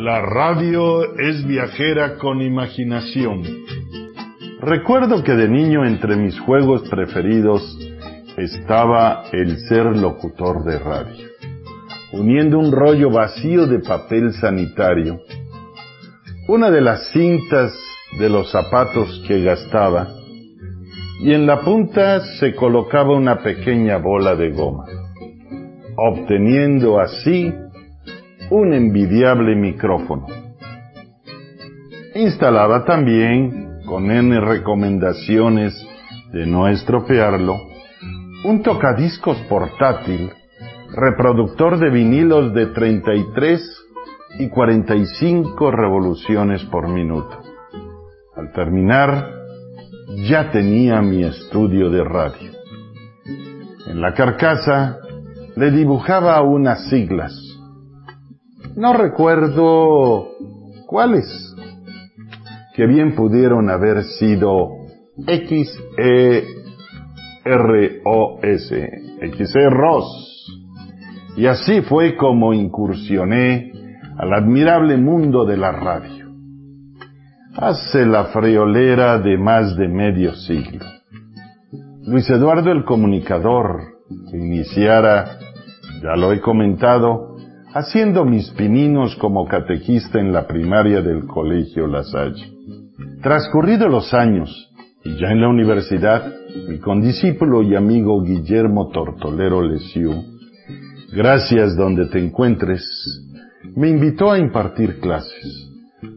La radio es viajera con imaginación. Recuerdo que de niño entre mis juegos preferidos estaba el ser locutor de radio, uniendo un rollo vacío de papel sanitario, una de las cintas de los zapatos que gastaba, y en la punta se colocaba una pequeña bola de goma, obteniendo así un envidiable micrófono. Instalaba también, con N recomendaciones de no estropearlo, un tocadiscos portátil, reproductor de vinilos de 33 y 45 revoluciones por minuto. Al terminar, ya tenía mi estudio de radio. En la carcasa le dibujaba unas siglas. No recuerdo cuáles, que bien pudieron haber sido X, E, R, O, S, X, E, ROS. Y así fue como incursioné al admirable mundo de la radio. Hace la friolera de más de medio siglo. Luis Eduardo el Comunicador, que iniciara, ya lo he comentado, haciendo mis pininos como catequista en la primaria del Colegio La Salle. Transcurridos los años, y ya en la universidad, mi condiscípulo y amigo Guillermo Tortolero Lesiu, gracias donde te encuentres, me invitó a impartir clases.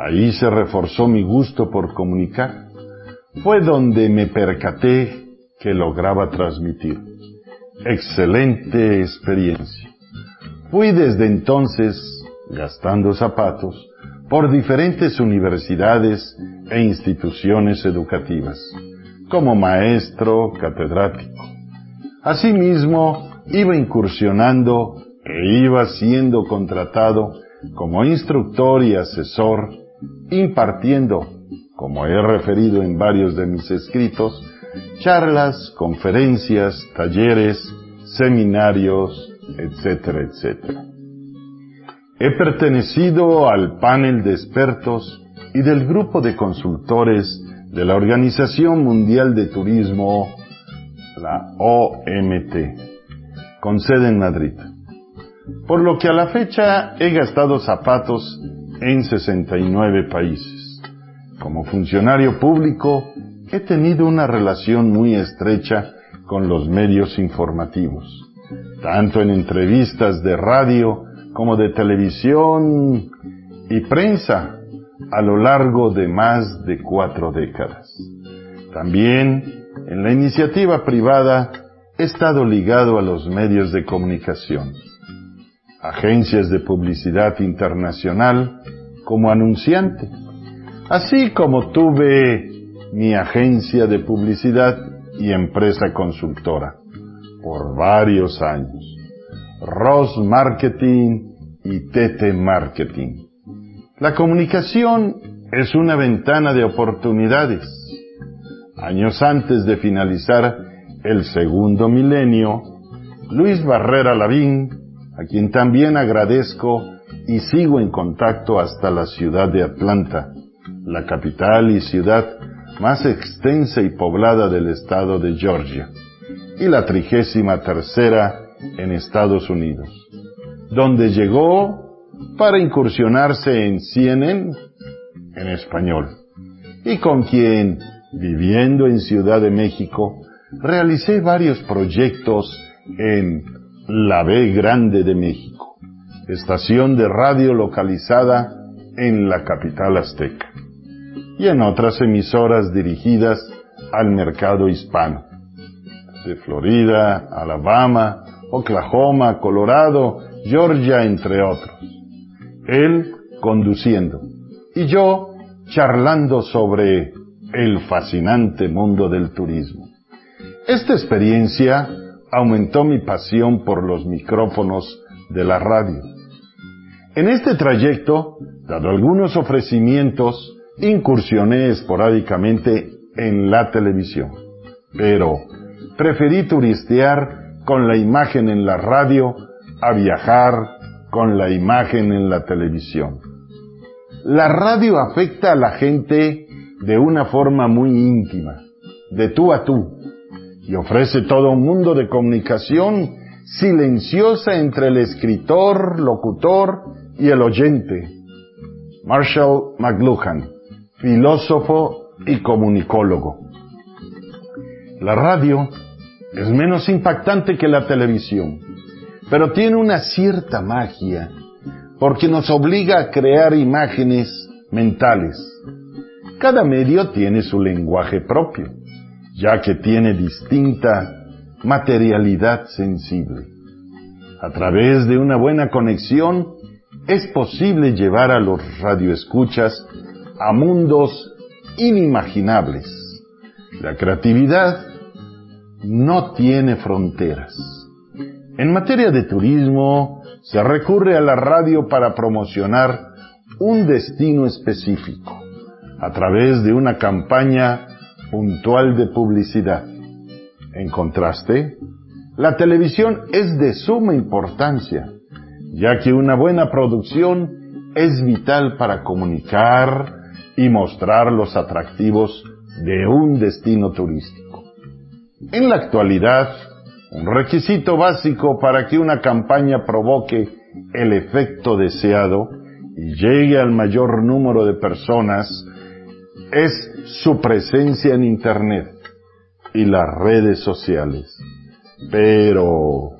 Ahí se reforzó mi gusto por comunicar. Fue donde me percaté que lograba transmitir. Excelente experiencia. Fui desde entonces, gastando zapatos, por diferentes universidades e instituciones educativas, como maestro catedrático. Asimismo, iba incursionando e iba siendo contratado como instructor y asesor, impartiendo, como he referido en varios de mis escritos, charlas, conferencias, talleres, seminarios, etcétera, etcétera. He pertenecido al panel de expertos y del grupo de consultores de la Organización Mundial de Turismo, la OMT, con sede en Madrid. Por lo que a la fecha he gastado zapatos en 69 países. Como funcionario público he tenido una relación muy estrecha con los medios informativos, tanto en entrevistas de radio como de televisión y prensa a lo largo de más de cuatro décadas. También en la iniciativa privada he estado ligado a los medios de comunicación, agencias de publicidad internacional como anunciante, así como tuve mi agencia de publicidad y empresa consultora por varios años. Ross Marketing y TT Marketing. La comunicación es una ventana de oportunidades. Años antes de finalizar el segundo milenio, Luis Barrera Lavín, a quien también agradezco y sigo en contacto hasta la ciudad de Atlanta, la capital y ciudad más extensa y poblada del estado de Georgia, y la trigésima tercera en Estados Unidos, donde llegó para incursionarse en CNN en español, y con quien, viviendo en Ciudad de México, realicé varios proyectos en La B Grande de México, estación de radio localizada en la capital azteca, y en otras emisoras dirigidas al mercado hispano, de Florida, Alabama, Oklahoma, Colorado, Georgia, entre otros. Él conduciendo y yo charlando sobre el fascinante mundo del turismo. Esta experiencia aumentó mi pasión por los micrófonos de la radio. En este trayecto, dado algunos ofrecimientos, incursioné esporádicamente en la televisión, pero preferí turistear con la imagen en la radio a viajar con la imagen en la televisión. La radio afecta a la gente de una forma muy íntima, de tú a tú, y ofrece todo un mundo de comunicación silenciosa entre el escritor, locutor y el oyente. Marshall McLuhan, filósofo y comunicólogo. La radio es menos impactante que la televisión, pero tiene una cierta magia porque nos obliga a crear imágenes mentales. Cada medio tiene su lenguaje propio ya que tiene distinta materialidad sensible. A través de una buena conexión es posible llevar a los radioescuchas a mundos inimaginables. La creatividad no tiene fronteras. En materia de turismo, se recurre a la radio para promocionar un destino específico, a través de una campaña puntual de publicidad. En contraste, la televisión es de suma importancia, ya que una buena producción es vital para comunicar y mostrar los atractivos de un destino turístico. En la actualidad, un requisito básico para que una campaña provoque el efecto deseado y llegue al mayor número de personas es su presencia en Internet y las redes sociales. Pero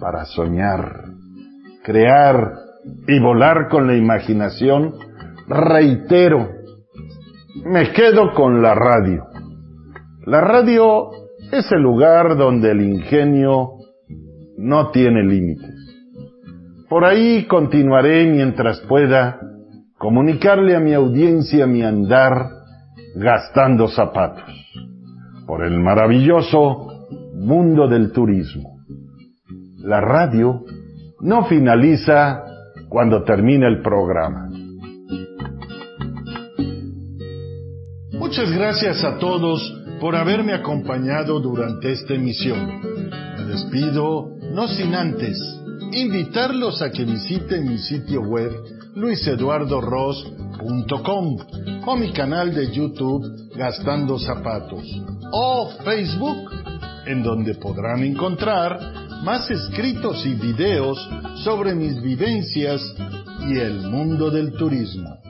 para soñar, crear y volar con la imaginación, reitero, me quedo con la radio. La radio es el lugar donde el ingenio no tiene límites. Por ahí continuaré mientras pueda comunicarle a mi audiencia mi andar gastando zapatos por el maravilloso mundo del turismo. La radio no finaliza cuando termina el programa. Muchas gracias a todos por haberme acompañado durante esta emisión. Me despido, no sin antes, invitarlos a que visiten mi sitio web luiseduardoros.com o mi canal de YouTube Gastando Zapatos o Facebook, en donde podrán encontrar más escritos y videos sobre mis vivencias y el mundo del turismo.